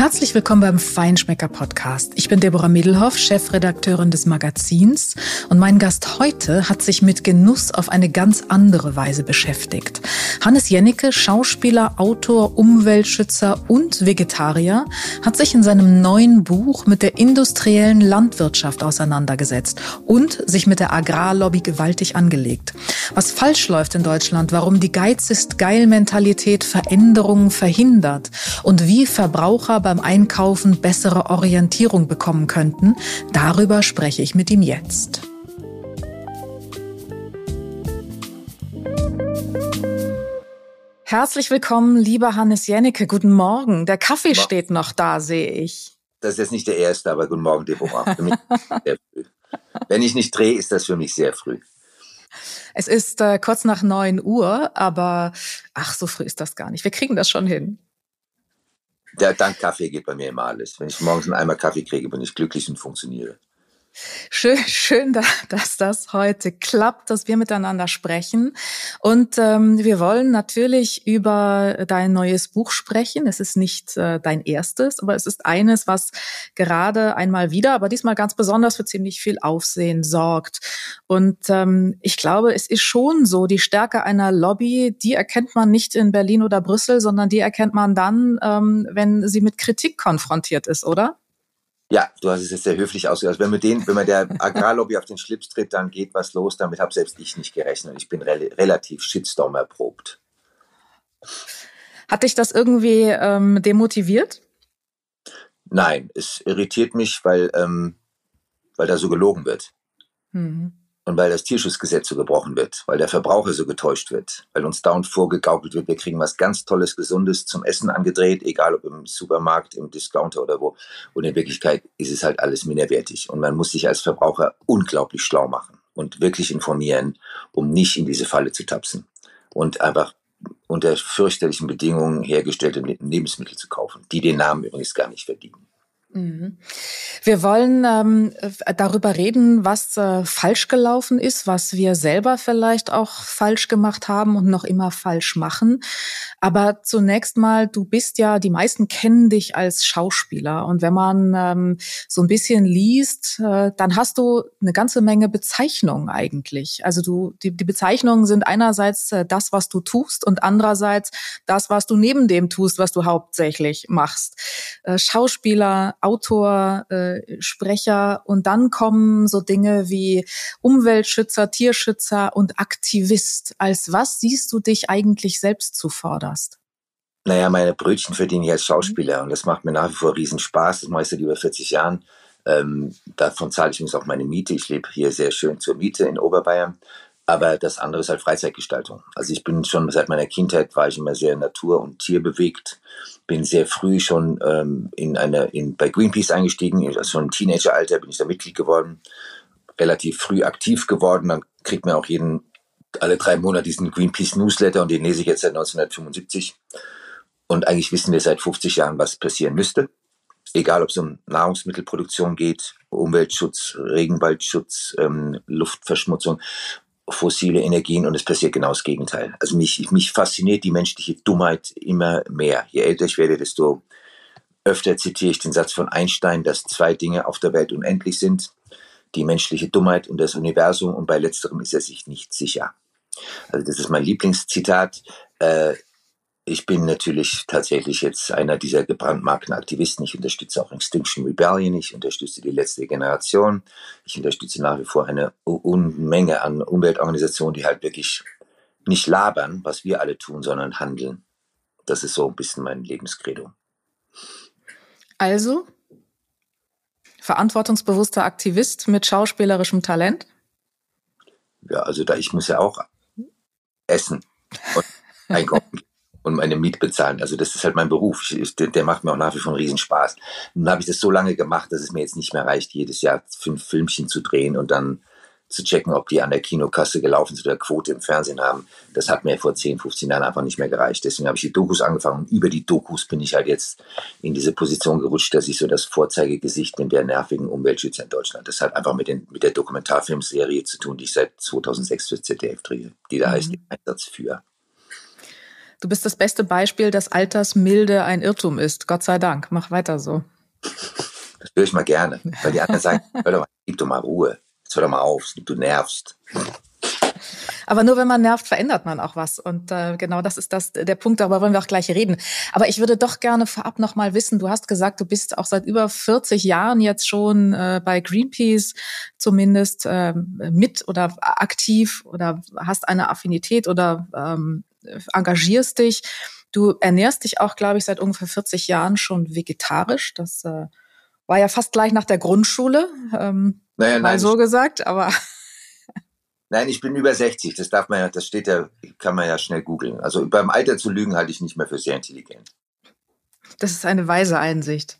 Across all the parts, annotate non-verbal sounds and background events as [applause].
Herzlich willkommen beim Feinschmecker Podcast. Ich bin Deborah Middelhoff, Chefredakteurin des Magazins und mein Gast heute hat sich mit Genuss auf eine ganz andere Weise beschäftigt. Hannes Jennecke, Schauspieler, Autor, Umweltschützer und Vegetarier, hat sich in seinem neuen Buch mit der industriellen Landwirtschaft auseinandergesetzt und sich mit der Agrarlobby gewaltig angelegt. Was falsch läuft in Deutschland, warum die Geiz ist geil Mentalität Veränderungen verhindert und wie Verbraucher beim Einkaufen bessere Orientierung bekommen könnten, darüber spreche ich mit ihm jetzt. Herzlich willkommen, lieber Hannes Jennecke. Guten Morgen. Der Kaffee steht noch da, sehe ich. Das ist jetzt nicht der erste, aber guten Morgen, Deborah. Wenn ich nicht drehe, ist das für mich sehr früh. Es ist äh, kurz nach neun Uhr, aber ach, so früh ist das gar nicht. Wir kriegen das schon hin. Der, dank Kaffee geht bei mir immer alles. Wenn ich morgens einen Eimer Kaffee kriege, bin ich glücklich und funktioniere. Schön, schön, dass das heute klappt, dass wir miteinander sprechen. Und ähm, wir wollen natürlich über dein neues Buch sprechen. Es ist nicht äh, dein erstes, aber es ist eines, was gerade einmal wieder, aber diesmal ganz besonders für ziemlich viel Aufsehen sorgt. Und ähm, ich glaube, es ist schon so, die Stärke einer Lobby, die erkennt man nicht in Berlin oder Brüssel, sondern die erkennt man dann, ähm, wenn sie mit Kritik konfrontiert ist, oder? Ja, du hast es jetzt sehr höflich ausgedrückt. Wenn man den, wenn man der Agrarlobby auf den Schlips tritt, dann geht was los. Damit habe selbst ich nicht gerechnet. Ich bin re relativ Shitstorm erprobt. Hat dich das irgendwie ähm, demotiviert? Nein, es irritiert mich, weil, ähm, weil da so gelogen wird. Mhm. Und weil das Tierschutzgesetz so gebrochen wird, weil der Verbraucher so getäuscht wird, weil uns dauernd vorgegaukelt wird, wir kriegen was ganz Tolles, Gesundes zum Essen angedreht, egal ob im Supermarkt, im Discounter oder wo. Und in Wirklichkeit ist es halt alles minderwertig. Und man muss sich als Verbraucher unglaublich schlau machen und wirklich informieren, um nicht in diese Falle zu tapsen. Und einfach unter fürchterlichen Bedingungen hergestellte Lebensmittel zu kaufen, die den Namen übrigens gar nicht verdienen. Mhm. Wir wollen ähm, darüber reden, was äh, falsch gelaufen ist, was wir selber vielleicht auch falsch gemacht haben und noch immer falsch machen. Aber zunächst mal, du bist ja, die meisten kennen dich als Schauspieler. Und wenn man ähm, so ein bisschen liest, äh, dann hast du eine ganze Menge Bezeichnungen eigentlich. Also du, die, die Bezeichnungen sind einerseits äh, das, was du tust und andererseits das, was du neben dem tust, was du hauptsächlich machst. Äh, Schauspieler, Autor, äh, Sprecher und dann kommen so Dinge wie Umweltschützer, Tierschützer und Aktivist. Als was siehst du dich eigentlich selbst zuvordern? hast? Naja, meine Brötchen verdiene ich als Schauspieler und das macht mir nach wie vor riesen Spaß. Das mache ich seit über 40 Jahren. Ähm, davon zahle ich übrigens auch meine Miete. Ich lebe hier sehr schön zur Miete in Oberbayern. Aber das andere ist halt Freizeitgestaltung. Also ich bin schon seit meiner Kindheit war ich immer sehr natur- und tierbewegt. Bin sehr früh schon ähm, in eine, in, bei Greenpeace eingestiegen. Also schon im Teenageralter bin ich da Mitglied geworden. Relativ früh aktiv geworden. Dann kriegt man auch jeden alle drei Monate diesen Greenpeace Newsletter und den lese ich jetzt seit 1975. Und eigentlich wissen wir seit 50 Jahren, was passieren müsste. Egal, ob es um Nahrungsmittelproduktion geht, Umweltschutz, Regenwaldschutz, ähm, Luftverschmutzung, fossile Energien und es passiert genau das Gegenteil. Also mich, mich fasziniert die menschliche Dummheit immer mehr. Je älter ich werde, desto öfter zitiere ich den Satz von Einstein, dass zwei Dinge auf der Welt unendlich sind die menschliche Dummheit und das Universum und bei letzterem ist er sich nicht sicher. Also das ist mein Lieblingszitat. Äh, ich bin natürlich tatsächlich jetzt einer dieser gebrandmarkten Aktivisten. Ich unterstütze auch Extinction Rebellion, ich unterstütze die letzte Generation. Ich unterstütze nach wie vor eine Unmenge an Umweltorganisationen, die halt wirklich nicht labern, was wir alle tun, sondern handeln. Das ist so ein bisschen mein Lebenskredo. Also, verantwortungsbewusster Aktivist mit schauspielerischem Talent? Ja, also da ich muss ja auch essen und einkaufen [laughs] und meine Miete bezahlen. Also das ist halt mein Beruf. Ich, der, der, macht mir auch nach wie vor einen Riesenspaß. Nun habe ich das so lange gemacht, dass es mir jetzt nicht mehr reicht, jedes Jahr fünf Filmchen zu drehen und dann zu checken, ob die an der Kinokasse gelaufen sind oder Quote im Fernsehen haben. Das hat mir vor 10, 15 Jahren einfach nicht mehr gereicht. Deswegen habe ich die Dokus angefangen und über die Dokus bin ich halt jetzt in diese Position gerutscht, dass ich so das Vorzeigegesicht bin der nervigen Umweltschützer in Deutschland. Das hat einfach mit, den, mit der Dokumentarfilmserie zu tun, die ich seit 2006 für ZDF drehe, die da mhm. heißt Einsatz für. Du bist das beste Beispiel, dass Altersmilde ein Irrtum ist. Gott sei Dank. Mach weiter so. Das höre ich mal gerne. Weil die anderen sagen, [laughs] hör doch mal, gib doch mal Ruhe. Jetzt hör doch mal auf, du nervst. Aber nur wenn man nervt, verändert man auch was. Und äh, genau das ist das der Punkt, darüber wollen wir auch gleich reden. Aber ich würde doch gerne vorab noch mal wissen, du hast gesagt, du bist auch seit über 40 Jahren jetzt schon äh, bei Greenpeace zumindest äh, mit oder aktiv oder hast eine Affinität oder ähm, engagierst dich. Du ernährst dich auch, glaube ich, seit ungefähr 40 Jahren schon vegetarisch. Das äh, war ja fast gleich nach der Grundschule, ähm, naja, mal so gesagt, aber [laughs] Nein, ich bin über 60. Das darf man ja, das steht ja, kann man ja schnell googeln. Also beim Alter zu lügen halte ich nicht mehr für sehr intelligent. Das ist eine weise Einsicht.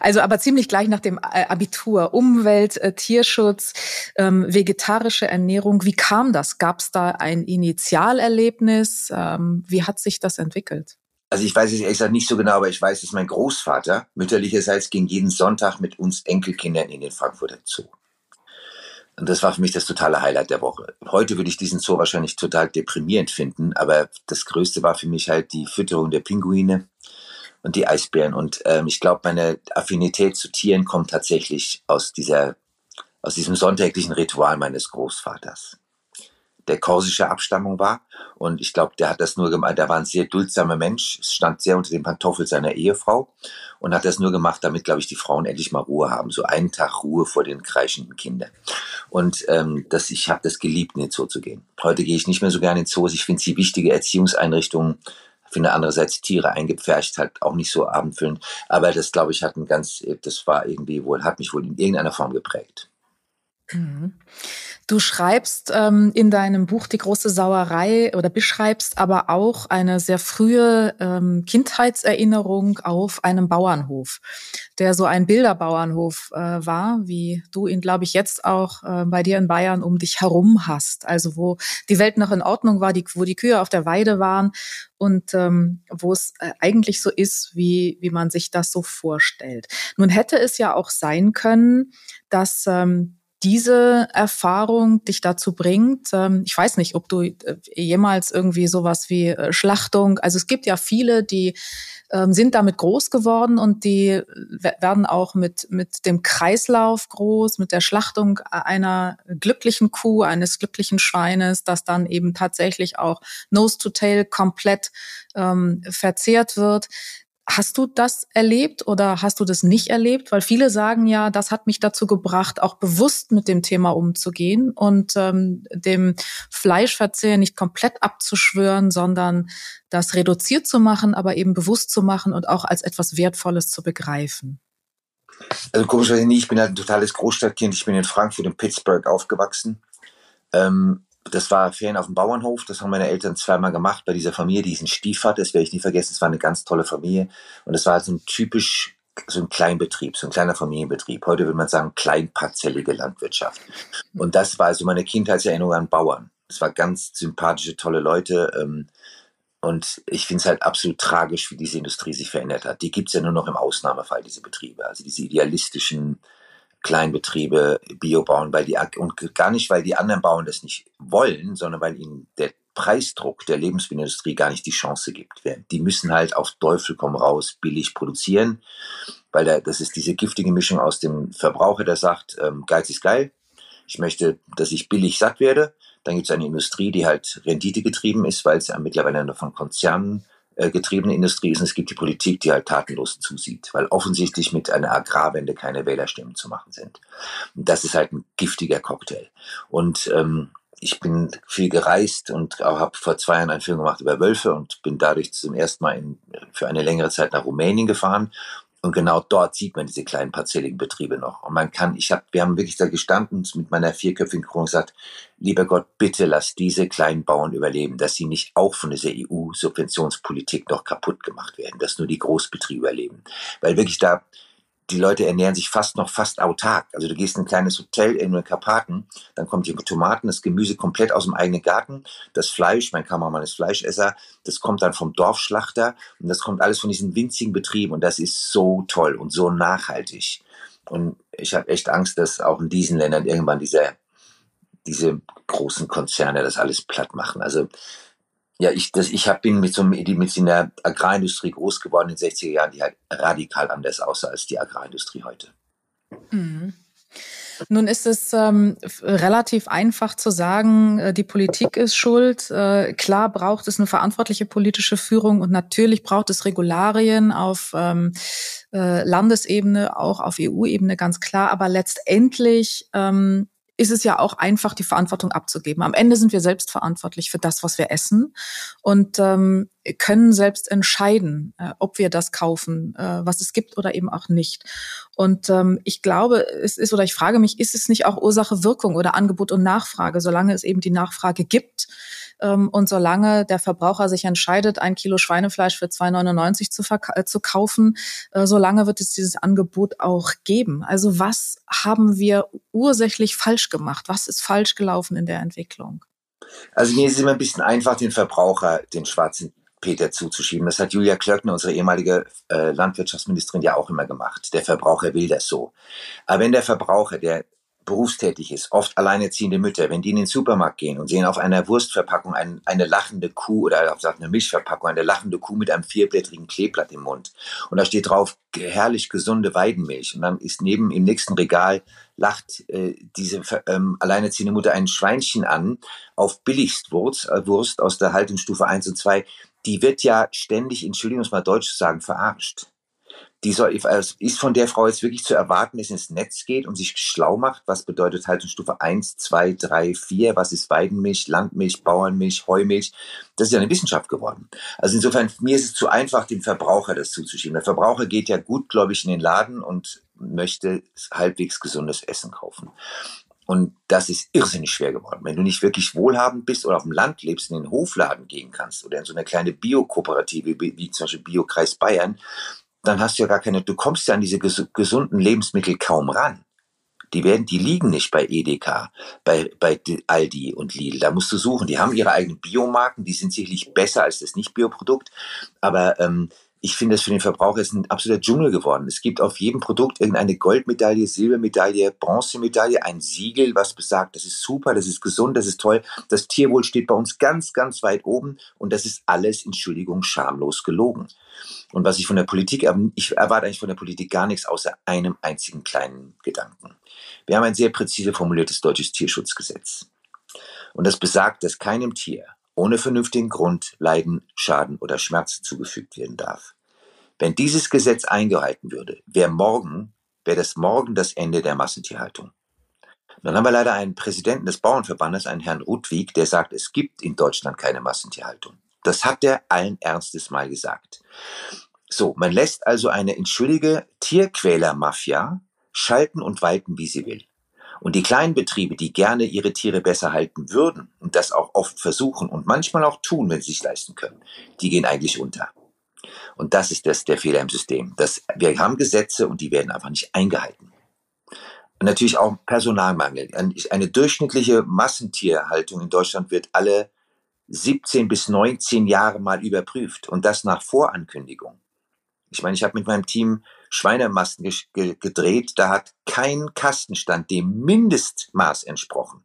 Also aber ziemlich gleich nach dem äh, Abitur. Umwelt, äh, Tierschutz, ähm, vegetarische Ernährung. Wie kam das? Gab es da ein Initialerlebnis? Ähm, wie hat sich das entwickelt? Also ich weiß es ehrlich gesagt nicht so genau, aber ich weiß, dass mein Großvater mütterlicherseits ging jeden Sonntag mit uns Enkelkindern in den Frankfurter Zoo. Und das war für mich das totale Highlight der Woche. Heute würde ich diesen Zoo wahrscheinlich total deprimierend finden, aber das Größte war für mich halt die Fütterung der Pinguine und die Eisbären. Und ähm, ich glaube, meine Affinität zu Tieren kommt tatsächlich aus dieser, aus diesem sonntäglichen Ritual meines Großvaters der korsische Abstammung war. Und ich glaube, der hat das nur gemacht, der war ein sehr duldsamer Mensch, stand sehr unter dem Pantoffel seiner Ehefrau und hat das nur gemacht, damit, glaube ich, die Frauen endlich mal Ruhe haben. So einen Tag Ruhe vor den kreischenden Kindern. Und ähm, das, ich habe das geliebt, in den Zoo zu gehen. Heute gehe ich nicht mehr so gerne in Zoos. Ich finde sie wichtige Erziehungseinrichtungen. Finde andererseits Tiere eingepfercht halt auch nicht so abendfüllend. Aber das, glaube ich, hat ein ganz, das war irgendwie wohl, hat mich wohl in irgendeiner Form geprägt. Mhm. Du schreibst ähm, in deinem Buch Die große Sauerei oder beschreibst aber auch eine sehr frühe ähm, Kindheitserinnerung auf einem Bauernhof, der so ein Bilderbauernhof äh, war, wie du ihn, glaube ich, jetzt auch äh, bei dir in Bayern um dich herum hast. Also wo die Welt noch in Ordnung war, die, wo die Kühe auf der Weide waren und ähm, wo es äh, eigentlich so ist, wie, wie man sich das so vorstellt. Nun hätte es ja auch sein können, dass ähm, diese Erfahrung dich dazu bringt. Ähm, ich weiß nicht, ob du äh, jemals irgendwie sowas wie äh, Schlachtung, also es gibt ja viele, die ähm, sind damit groß geworden und die werden auch mit, mit dem Kreislauf groß, mit der Schlachtung einer glücklichen Kuh, eines glücklichen Schweines, das dann eben tatsächlich auch Nose to Tail komplett ähm, verzehrt wird. Hast du das erlebt oder hast du das nicht erlebt? Weil viele sagen ja, das hat mich dazu gebracht, auch bewusst mit dem Thema umzugehen und ähm, dem Fleischverzehr nicht komplett abzuschwören, sondern das reduziert zu machen, aber eben bewusst zu machen und auch als etwas Wertvolles zu begreifen. Also komischerweise nie, ich bin halt ein totales Großstadtkind. Ich bin in Frankfurt und Pittsburgh aufgewachsen. Ähm, das war Ferien auf dem Bauernhof, das haben meine Eltern zweimal gemacht bei dieser Familie, die ist ein Stiefvater, das werde ich nie vergessen, es war eine ganz tolle Familie und es war so ein typisch so ein Kleinbetrieb, so ein kleiner Familienbetrieb. Heute würde man sagen kleinparzellige Landwirtschaft. Und das war also meine Kindheitserinnerung an Bauern. Es war ganz sympathische, tolle Leute. Ähm, und ich finde es halt absolut tragisch, wie diese Industrie sich verändert hat. Die gibt es ja nur noch im Ausnahmefall, diese Betriebe. Also diese idealistischen Kleinbetriebe Bio bauen, weil die und gar nicht, weil die anderen Bauern das nicht wollen, sondern weil ihnen der Preisdruck der Lebensmittelindustrie gar nicht die Chance gibt. Die müssen halt auf Teufel komm raus billig produzieren, weil da, das ist diese giftige Mischung aus dem Verbraucher, der sagt, ähm, Geiz ist geil, ich möchte, dass ich billig satt werde. Dann gibt es eine Industrie, die halt Rendite getrieben ist, weil es ja mittlerweile von Konzernen getriebene Industrie ist und es gibt die Politik, die halt tatenlos zusieht, weil offensichtlich mit einer Agrarwende keine Wählerstimmen zu machen sind. Und das ist halt ein giftiger Cocktail. Und ähm, ich bin viel gereist und habe vor zwei Jahren einen Film gemacht über Wölfe und bin dadurch zum ersten Mal in, für eine längere Zeit nach Rumänien gefahren und genau dort sieht man diese kleinen parzelligen Betriebe noch. Und man kann, ich habe, wir haben wirklich da gestanden und mit meiner vierköpfigen Crew gesagt, lieber Gott, bitte lass diese kleinen Bauern überleben, dass sie nicht auch von dieser EU-Subventionspolitik noch kaputt gemacht werden, dass nur die Großbetriebe überleben. Weil wirklich da, die Leute ernähren sich fast noch fast autark. Also du gehst in ein kleines Hotel in den Karpaten, dann kommt die Tomaten, das Gemüse komplett aus dem eigenen Garten, das Fleisch, mein Kameramann ist Fleischesser, das kommt dann vom Dorfschlachter und das kommt alles von diesen winzigen Betrieben und das ist so toll und so nachhaltig. Und ich habe echt Angst, dass auch in diesen Ländern irgendwann diese, diese großen Konzerne das alles platt machen. Also Ja, ich, das, ich hab, bin mit so, mit, einer Agrarindustrie groß geworden in den 60er Jahren, die halt radikal anders aussah als die Agrarindustrie heute. Mhm. Nun ist es ähm, relativ einfach zu sagen, äh, die Politik ist schuld. Äh, klar braucht es eine verantwortliche politische Führung und natürlich braucht es Regularien auf ähm, äh, Landesebene, auch auf EU-Ebene, ganz klar. Aber letztendlich ähm, ist es ja auch einfach, die Verantwortung abzugeben. Am Ende sind wir selbst verantwortlich für das, was wir essen und ähm, können selbst entscheiden, äh, ob wir das kaufen, äh, was es gibt oder eben auch nicht. Und ähm, ich glaube, es ist oder ich frage mich, ist es nicht auch Ursache Wirkung oder Angebot und Nachfrage, solange es eben die Nachfrage gibt? Ähm, und solange der Verbraucher sich entscheidet, ein Kilo Schweinefleisch für 2,99 zu, äh, zu kaufen, äh, solange wird es dieses Angebot auch geben. Also was haben wir ursächlich falsch gemacht? Was ist falsch gelaufen in der Entwicklung? Also mir ist es immer ein bisschen einfach, den Verbraucher den schwarzen Peter zuzuschieben. Das hat Julia Klöckner, unsere ehemalige äh, Landwirtschaftsministerin, ja auch immer gemacht. Der Verbraucher will das so. Aber wenn der Verbraucher, der berufstätig ist, oft alleinerziehende Mütter, wenn die in den Supermarkt gehen und sehen auf einer Wurstverpackung ein, eine lachende Kuh oder auf einer Milchverpackung eine lachende Kuh mit einem vierblättrigen Kleeblatt im Mund und da steht drauf herrlich gesunde Weidenmilch. Und dann ist neben im nächsten Regal lacht äh, diese ähm, alleinerziehende Mutter ein Schweinchen an auf Billigstwurst äh, Wurst aus der Haltungsstufe 1 und 2, die wird ja ständig, Entschuldigung, mal deutsch zu sagen, verarscht die soll, ist von der Frau jetzt wirklich zu erwarten, dass sie ins Netz geht und sich schlau macht, was bedeutet Haltungsstufe 1, 2, 3, 4, was ist Weidenmilch, Landmilch, Bauernmilch, Heumilch. Das ist ja eine Wissenschaft geworden. Also insofern, mir ist es zu einfach, dem Verbraucher das zuzuschieben. Der Verbraucher geht ja gut, glaube ich, in den Laden und möchte halbwegs gesundes Essen kaufen. Und das ist irrsinnig schwer geworden. Wenn du nicht wirklich wohlhabend bist oder auf dem Land lebst, in den Hofladen gehen kannst oder in so eine kleine Bio-Kooperative wie zum Beispiel Biokreis Bayern, dann hast du ja gar keine, du kommst ja an diese gesunden Lebensmittel kaum ran. Die werden, die liegen nicht bei Edeka, bei, bei Aldi und Lidl. Da musst du suchen. Die haben ihre eigenen Biomarken, die sind sicherlich besser als das Nicht-Bioprodukt. Aber ähm, ich finde es für den Verbraucher ist ein absoluter Dschungel geworden. Es gibt auf jedem Produkt irgendeine Goldmedaille, Silbermedaille, Bronzemedaille, ein Siegel, was besagt, das ist super, das ist gesund, das ist toll. Das Tierwohl steht bei uns ganz, ganz weit oben und das ist alles, Entschuldigung, schamlos gelogen. Und was ich von der Politik, ich erwarte eigentlich von der Politik gar nichts außer einem einzigen kleinen Gedanken. Wir haben ein sehr präzise formuliertes deutsches Tierschutzgesetz. Und das besagt, dass keinem Tier ohne vernünftigen Grund Leiden, Schaden oder Schmerz zugefügt werden darf. Wenn dieses Gesetz eingehalten würde, wäre morgen, wäre das morgen das Ende der Massentierhaltung. Dann haben wir leider einen Präsidenten des Bauernverbandes, einen Herrn Rudwig, der sagt, es gibt in Deutschland keine Massentierhaltung. Das hat er allen Ernstes mal gesagt. So, man lässt also eine entschuldige Tierquälermafia schalten und walten, wie sie will. Und die kleinen Betriebe, die gerne ihre Tiere besser halten würden und das auch oft versuchen und manchmal auch tun, wenn sie es leisten können, die gehen eigentlich unter. Und das ist das, der Fehler im System. Das, wir haben Gesetze und die werden einfach nicht eingehalten. Und natürlich auch Personalmangel. Eine durchschnittliche Massentierhaltung in Deutschland wird alle 17 bis 19 Jahre mal überprüft und das nach Vorankündigung. Ich meine, ich habe mit meinem Team Schweinemasten ge gedreht, da hat kein Kastenstand dem Mindestmaß entsprochen.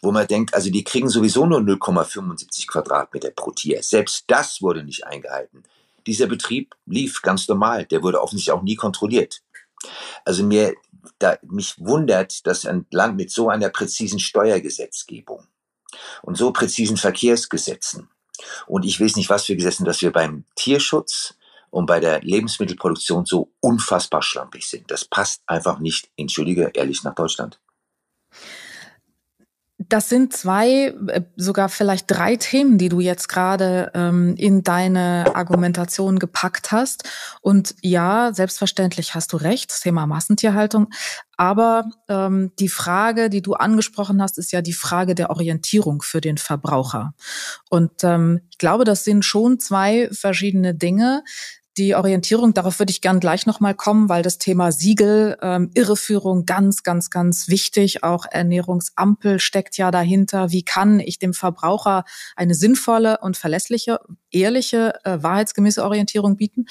Wo man denkt, also die kriegen sowieso nur 0,75 Quadratmeter pro Tier. Selbst das wurde nicht eingehalten. Dieser Betrieb lief ganz normal, der wurde offensichtlich auch nie kontrolliert. Also mir, da, mich wundert, dass ein Land mit so einer präzisen Steuergesetzgebung und so präzisen Verkehrsgesetzen und ich weiß nicht, was für Gesetzen, dass wir beim Tierschutz und bei der Lebensmittelproduktion so unfassbar schlampig sind. Das passt einfach nicht, entschuldige, ehrlich nach Deutschland. Das sind zwei, äh, sogar vielleicht drei Themen, die du jetzt gerade ähm, in deine Argumentation gepackt hast. Und ja, selbstverständlich hast du recht, das Thema Massentierhaltung. Aber ähm, die Frage, die du angesprochen hast, ist ja die Frage der Orientierung für den Verbraucher. Und ähm, ich glaube, das sind schon zwei verschiedene Dinge die Orientierung, darauf würde ich gern gleich nochmal kommen, weil das Thema Siegel, ähm, Irreführung ganz, ganz, ganz wichtig. Auch Ernährungsampel steckt ja dahinter. Wie kann ich dem Verbraucher eine sinnvolle und verlässliche, ehrliche, äh, wahrheitsgemäße Orientierung bieten?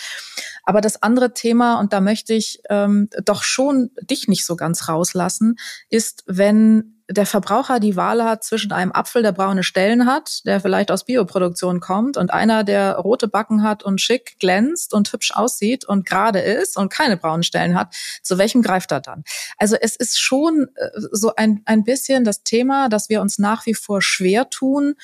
Aber das andere Thema, und da möchte ich ähm, doch schon dich nicht so ganz rauslassen, ist, wenn der Verbraucher die Wahl hat zwischen einem Apfel, der braune Stellen hat, der vielleicht aus Bioproduktion kommt, und einer, der rote Backen hat und schick glänzt und hübsch aussieht und gerade ist und keine braunen Stellen hat, zu welchem greift er dann? Also es ist schon äh, so ein, ein bisschen das Thema, dass wir uns nach wie vor schwer tun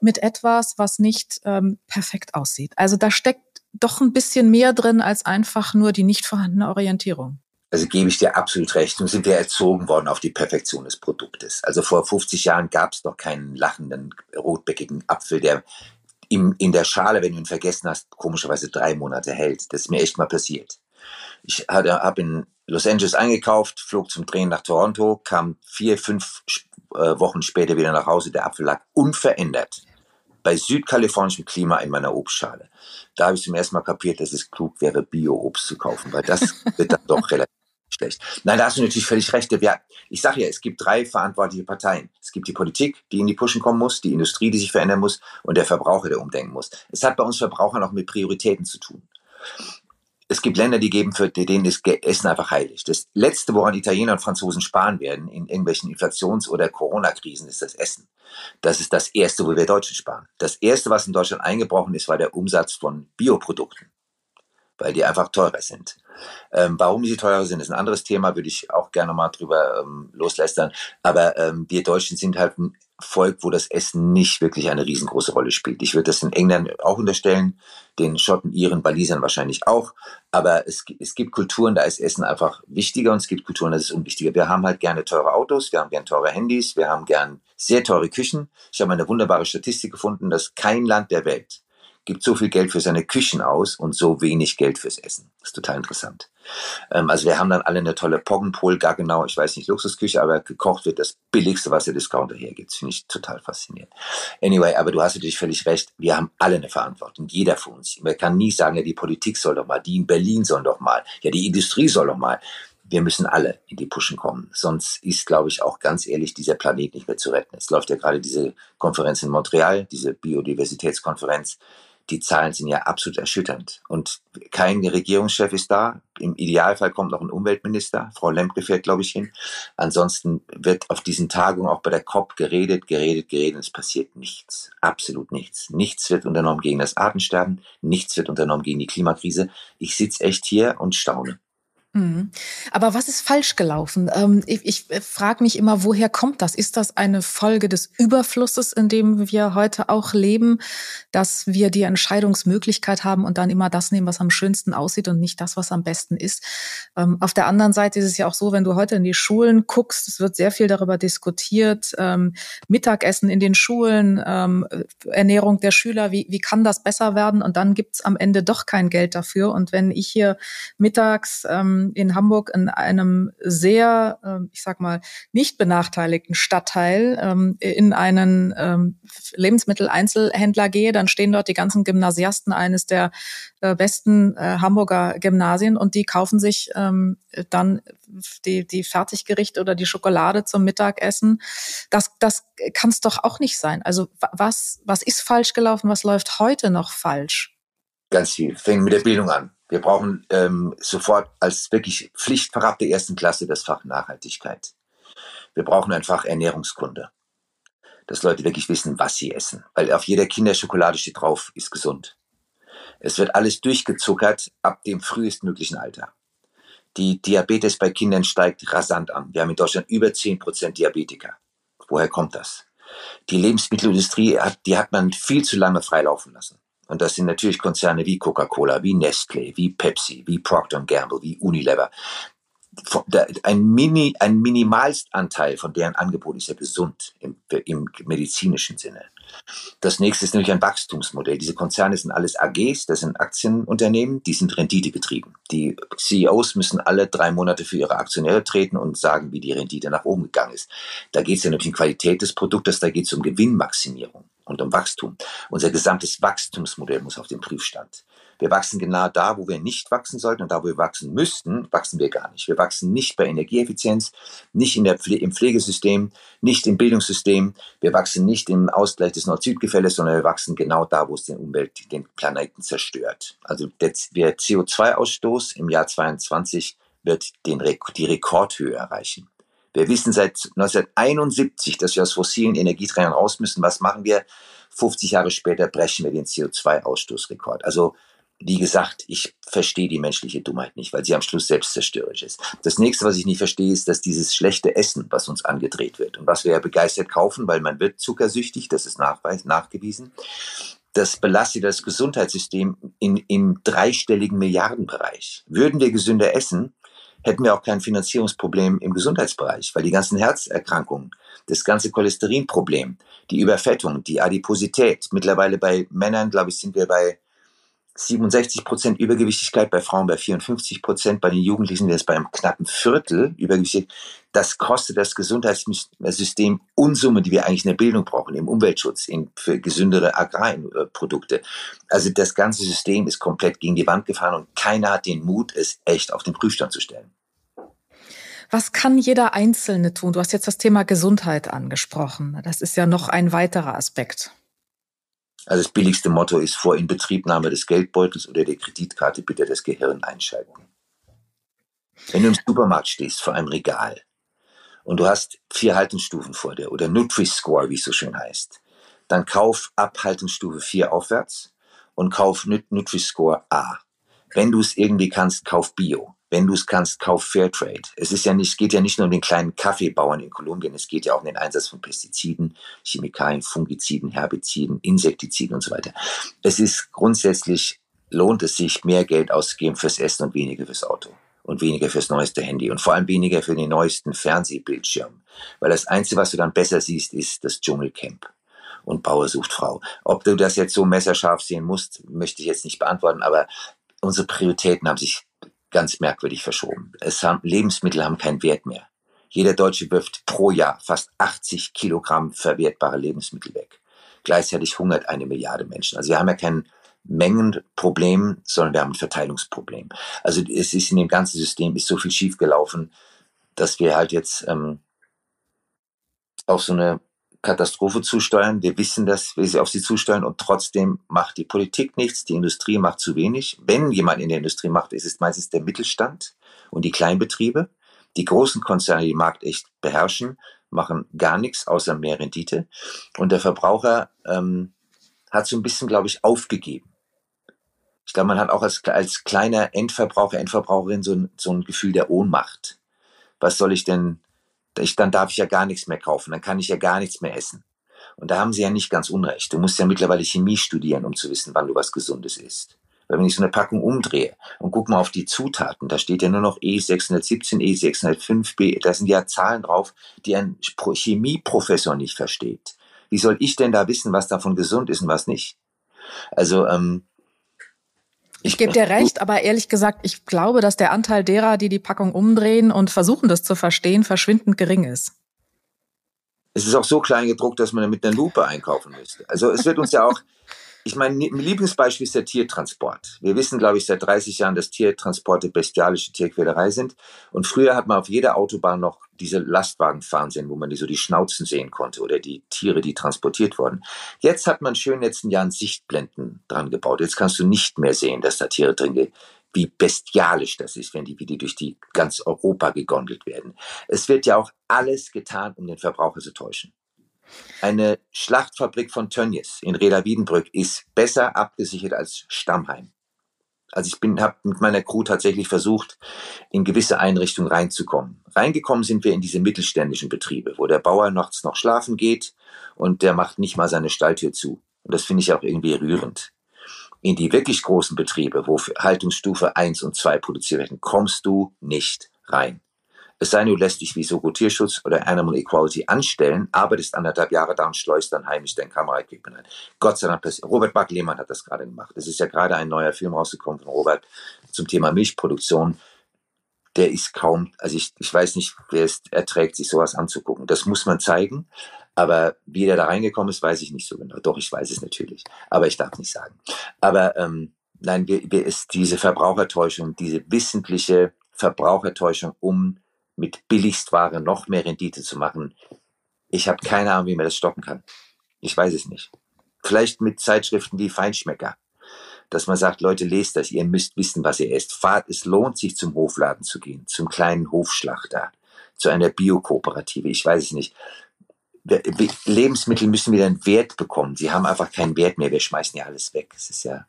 mit etwas, was nicht ähm, perfekt aussieht. Also da steckt doch ein bisschen mehr drin als einfach nur die nicht vorhandene Orientierung. Also gebe ich dir absolut recht. Nun sind wir erzogen worden auf die Perfektion des Produktes. Also vor 50 Jahren gab es noch keinen lachenden, rotbäckigen Apfel, der im, in der Schale, wenn du ihn vergessen hast, komischerweise drei Monate hält. Das ist mir echt mal passiert. Ich habe in Los Angeles eingekauft, flog zum Drehen nach Toronto, kam vier, fünf äh, Wochen später wieder nach Hause. Der Apfel lag unverändert bei südkalifornischem Klima in meiner Obstschale. Da habe ich zum ersten Mal kapiert, dass es klug wäre, Bio-Obst zu kaufen, weil das [laughs] wird dann doch relativ schlecht. Nein, da hast du natürlich völlig recht. Ich sage ja, es gibt drei verantwortliche Parteien. Es gibt die Politik, die in die Pushen kommen muss, die Industrie, die sich verändern muss und der Verbraucher, der umdenken muss. Es hat bei uns Verbrauchern auch mit Prioritäten zu tun es gibt Länder, die geben für denen ist Essen einfach heilig. Das Letzte, woran Italiener und Franzosen sparen werden in irgendwelchen Inflations- oder Corona-Krisen, ist das Essen. Das ist das Erste, wo wir Deutschen sparen. Das Erste, was in Deutschland eingebrochen ist, war der Umsatz von Bioprodukten, weil die einfach teurer sind. Ähm, warum sie teurer sind, ist ein anderes Thema, würde ich auch gerne mal drüber ähm, loslästern. Aber ähm, wir Deutschen sind halt ein Volk, wo das Essen nicht wirklich eine riesengroße Rolle spielt. Ich würde das in England auch unterstellen, den Schotten, Iren, Walisern wahrscheinlich auch. Aber es, es gibt Kulturen, da ist Essen einfach wichtiger und es gibt Kulturen, da ist es unwichtiger. Wir haben halt gerne teure Autos, wir haben gerne teure Handys, wir haben gern sehr teure Küchen. Ich habe eine wunderbare Statistik gefunden, dass kein Land der Welt gibt so viel Geld für seine Küchen aus und so wenig Geld fürs Essen. Das ist total interessant. Ähm, also wir haben dann alle eine tolle Poggenpol, gar genau, ich weiß nicht, Luxusküche, aber gekocht wird das billigste, was der Discounter hergibt. Finde ich total faszinierend. Anyway, aber du hast natürlich völlig recht. Wir haben alle eine Verantwortung. Jeder von uns. Man kann nie sagen, ja, die Politik soll doch mal, die in Berlin sollen doch mal, ja, die Industrie soll doch mal wir müssen alle in die Pushen kommen. Sonst ist, glaube ich, auch ganz ehrlich dieser Planet nicht mehr zu retten. Es läuft ja gerade diese Konferenz in Montreal, diese Biodiversitätskonferenz die Zahlen sind ja absolut erschütternd. Und kein Regierungschef ist da. Im Idealfall kommt noch ein Umweltminister. Frau Lemke fährt, glaube ich, hin. Ansonsten wird auf diesen Tagungen auch bei der COP geredet, geredet, geredet. Es passiert nichts. Absolut nichts. Nichts wird unternommen gegen das Artensterben. Nichts wird unternommen gegen die Klimakrise. Ich sitze echt hier und staune. Mhm. Aber was ist falsch gelaufen? Ähm, ich, ich äh, frage mich immer, woher kommt das? Ist das eine Folge des Überflusses, in dem wir heute auch leben, dass wir die Entscheidungsmöglichkeit haben und dann immer das nehmen, was am schönsten aussieht und nicht das, was am besten ist? Ähm, auf der anderen Seite ist es ja auch so, wenn du heute in die Schulen guckst, es wird sehr viel darüber diskutiert, ähm, Mittagessen in den Schulen, Ernährung der Schüler, wie, wie kann das besser werden? Und dann gibt's am Ende doch kein Geld dafür. Und wenn ich hier mittags in Hamburg in einem sehr, ähm, ich sag mal, nicht benachteiligten Stadtteil ähm, in einen ähm, Lebensmitteleinzelhändler gehe, dann stehen dort die ganzen Gymnasiasten eines der äh, besten äh, Hamburger Gymnasien und die kaufen sich dann die, die Fertiggerichte oder die Schokolade zum Mittagessen. Das, das kann es doch auch nicht sein. Also was, was ist falsch gelaufen? Was läuft heute noch falsch? Ganz viel. Fängt mit der Bildung an. Wir brauchen ähm, sofort als wirklich Pflichtfach der ersten Klasse das Fach Nachhaltigkeit. Wir brauchen ein Fach Ernährungskunde, dass Leute wirklich wissen, was sie essen. Weil auf jeder Kinderschokolade steht drauf, ist gesund. Es wird alles durchgezuckert ab dem frühestmöglichen Alter. Die Diabetes bei Kindern steigt rasant an. Wir haben in Deutschland über 10% Diabetiker. Woher kommt das? Die Lebensmittelindustrie hat, die hat man viel zu lange freilaufen lassen. Und das sind natürlich Konzerne wie Coca-Cola, wie Nestle, wie Pepsi, wie Procter Gamble, wie Unilever. Ein, Mini, ein Minimalstanteil von deren Angebot ist ja gesund im, im medizinischen Sinne. Das nächste ist nämlich ein Wachstumsmodell. Diese Konzerne sind alles AGs, das sind Aktienunternehmen, die sind renditegetrieben. Die CEOs müssen alle drei Monate für ihre Aktionäre treten und sagen, wie die Rendite nach oben gegangen ist. Da geht es ja nicht um die Qualität des Produktes, da geht es um Gewinnmaximierung und um Wachstum. Unser gesamtes Wachstumsmodell muss auf den Prüfstand. Wir wachsen genau da, wo wir nicht wachsen sollten und da, wo wir wachsen müssten, wachsen wir gar nicht. Wir wachsen nicht bei Energieeffizienz, nicht in der Pfle im Pflegesystem, nicht im Bildungssystem. Wir wachsen nicht im Ausgleich des Nord-Süd-Gefälles, sondern wir wachsen genau da, wo es den Umwelt, den Planeten zerstört. Also der, der CO2-Ausstoß im Jahr 22 wird den, die Rekordhöhe erreichen. Wir wissen seit 1971, dass wir aus fossilen Energieträgern raus müssen. Was machen wir? 50 Jahre später brechen wir den CO2-Ausstoßrekord. Also wie gesagt, ich verstehe die menschliche Dummheit nicht, weil sie am Schluss selbstzerstörerisch ist. Das nächste, was ich nicht verstehe, ist, dass dieses schlechte Essen, was uns angedreht wird und was wir ja begeistert kaufen, weil man wird zuckersüchtig, das ist nachweis, nachgewiesen, das belastet das Gesundheitssystem in, im dreistelligen Milliardenbereich. Würden wir gesünder essen, hätten wir auch kein Finanzierungsproblem im Gesundheitsbereich, weil die ganzen Herzerkrankungen, das ganze Cholesterinproblem, die Überfettung, die Adiposität, mittlerweile bei Männern, glaube ich, sind wir bei 67 Prozent Übergewichtigkeit, bei Frauen bei 54 Prozent, bei den Jugendlichen ist bei einem knappen Viertel Übergewichtig. Das kostet das Gesundheitssystem Unsummen, die wir eigentlich in der Bildung brauchen, im Umweltschutz, in, für gesündere Agrarprodukte. Also das ganze System ist komplett gegen die Wand gefahren und keiner hat den Mut, es echt auf den Prüfstand zu stellen. Was kann jeder Einzelne tun? Du hast jetzt das Thema Gesundheit angesprochen. Das ist ja noch ein weiterer Aspekt. Also das billigste Motto ist vor Inbetriebnahme des Geldbeutels oder der Kreditkarte bitte das Gehirn einschalten. Wenn du im Supermarkt stehst vor einem Regal und du hast vier Haltungsstufen vor dir oder Nutri-Score, wie es so schön heißt, dann kauf ab Haltungsstufe 4 aufwärts und kauf Nutri-Score A. Wenn du es irgendwie kannst, kauf Bio wenn du es kannst, kauf Fairtrade. Es ist ja nicht, geht ja nicht nur um den kleinen Kaffeebauern in Kolumbien, es geht ja auch um den Einsatz von Pestiziden, Chemikalien, Fungiziden, Herbiziden, Insektiziden und so weiter. Es ist grundsätzlich lohnt es sich, mehr Geld auszugeben fürs Essen und weniger fürs Auto und weniger fürs neueste Handy und vor allem weniger für den neuesten Fernsehbildschirm. Weil das Einzige, was du dann besser siehst, ist das Dschungelcamp und Bauer sucht Frau. Ob du das jetzt so messerscharf sehen musst, möchte ich jetzt nicht beantworten, aber unsere Prioritäten haben sich ganz merkwürdig verschoben. Es haben, Lebensmittel haben keinen Wert mehr. Jeder Deutsche wirft pro Jahr fast 80 Kilogramm verwertbare Lebensmittel weg. Gleichzeitig hungert eine Milliarde Menschen. Also wir haben ja kein Mengenproblem, sondern wir haben ein Verteilungsproblem. Also es ist in dem ganzen System ist so viel schiefgelaufen, dass wir halt jetzt ähm, auf so eine Katastrophe zusteuern. Wir wissen, dass wir sie auf sie zusteuern und trotzdem macht die Politik nichts, die Industrie macht zu wenig. Wenn jemand in der Industrie macht, ist es meistens der Mittelstand und die Kleinbetriebe. Die großen Konzerne, die den Markt echt beherrschen, machen gar nichts außer mehr Rendite. Und der Verbraucher ähm, hat so ein bisschen, glaube ich, aufgegeben. Ich glaube, man hat auch als, als kleiner Endverbraucher, Endverbraucherin so ein, so ein Gefühl der Ohnmacht. Was soll ich denn ich, dann darf ich ja gar nichts mehr kaufen, dann kann ich ja gar nichts mehr essen. Und da haben sie ja nicht ganz unrecht. Du musst ja mittlerweile Chemie studieren, um zu wissen, wann du was Gesundes isst. Weil wenn ich so eine Packung umdrehe und guck mal auf die Zutaten, da steht ja nur noch E617, E605, B, da sind ja Zahlen drauf, die ein Chemieprofessor nicht versteht. Wie soll ich denn da wissen, was davon gesund ist und was nicht? Also ähm, ich gebe dir recht, [laughs] aber ehrlich gesagt, ich glaube, dass der Anteil derer, die die Packung umdrehen und versuchen, das zu verstehen, verschwindend gering ist. Es ist auch so klein gedruckt, dass man mit einer Lupe einkaufen müsste. Also es wird uns ja auch ich mein Lieblingsbeispiel ist der Tiertransport. Wir wissen, glaube ich, seit 30 Jahren, dass Tiertransporte bestialische Tierquälerei sind. Und früher hat man auf jeder Autobahn noch diese Lastwagen fahren sehen, wo man die so die Schnauzen sehen konnte oder die Tiere, die transportiert wurden. Jetzt hat man schön in den letzten Jahren Sichtblenden dran gebaut. Jetzt kannst du nicht mehr sehen, dass da Tiere drin gehen wie bestialisch das ist, wenn die wieder durch die ganz Europa gegondelt werden. Es wird ja auch alles getan, um den Verbraucher zu täuschen. Eine Schlachtfabrik von Tönnies in Reda Wiedenbrück ist besser abgesichert als Stammheim. Also ich bin, habe mit meiner Crew tatsächlich versucht, in gewisse Einrichtungen reinzukommen. Reingekommen sind wir in diese mittelständischen Betriebe, wo der Bauer nachts noch schlafen geht und der macht nicht mal seine Stalltür zu. Und das finde ich auch irgendwie rührend. In die wirklich großen Betriebe, wo Haltungsstufe 1 und 2 produziert werden, kommst du nicht rein. Es sei denn, du lässt dich wie Soko Tierschutz oder Animal Equality anstellen, arbeitest anderthalb Jahre da und schleust dann heimisch dein Kameraequipment ein. Gott sei Dank. Robert Buck Lehmann hat das gerade gemacht. Es ist ja gerade ein neuer Film rausgekommen von Robert zum Thema Milchproduktion. Der ist kaum, also ich, ich weiß nicht, wer es erträgt, sich sowas anzugucken. Das muss man zeigen. Aber wie der da reingekommen ist, weiß ich nicht so genau. Doch, ich weiß es natürlich. Aber ich darf nicht sagen. Aber ähm, nein, wir, wir ist diese Verbrauchertäuschung, diese wissentliche Verbrauchertäuschung, um mit Billigstware noch mehr Rendite zu machen. Ich habe keine Ahnung, wie man das stoppen kann. Ich weiß es nicht. Vielleicht mit Zeitschriften wie Feinschmecker. Dass man sagt, Leute, lest das, ihr müsst wissen, was ihr esst. Fahrt, es lohnt sich zum Hofladen zu gehen, zum kleinen Hofschlachter, zu einer Biokooperative. Ich weiß es nicht. Lebensmittel müssen wieder einen Wert bekommen. Sie haben einfach keinen Wert mehr. Wir schmeißen ja alles weg. Es ist ja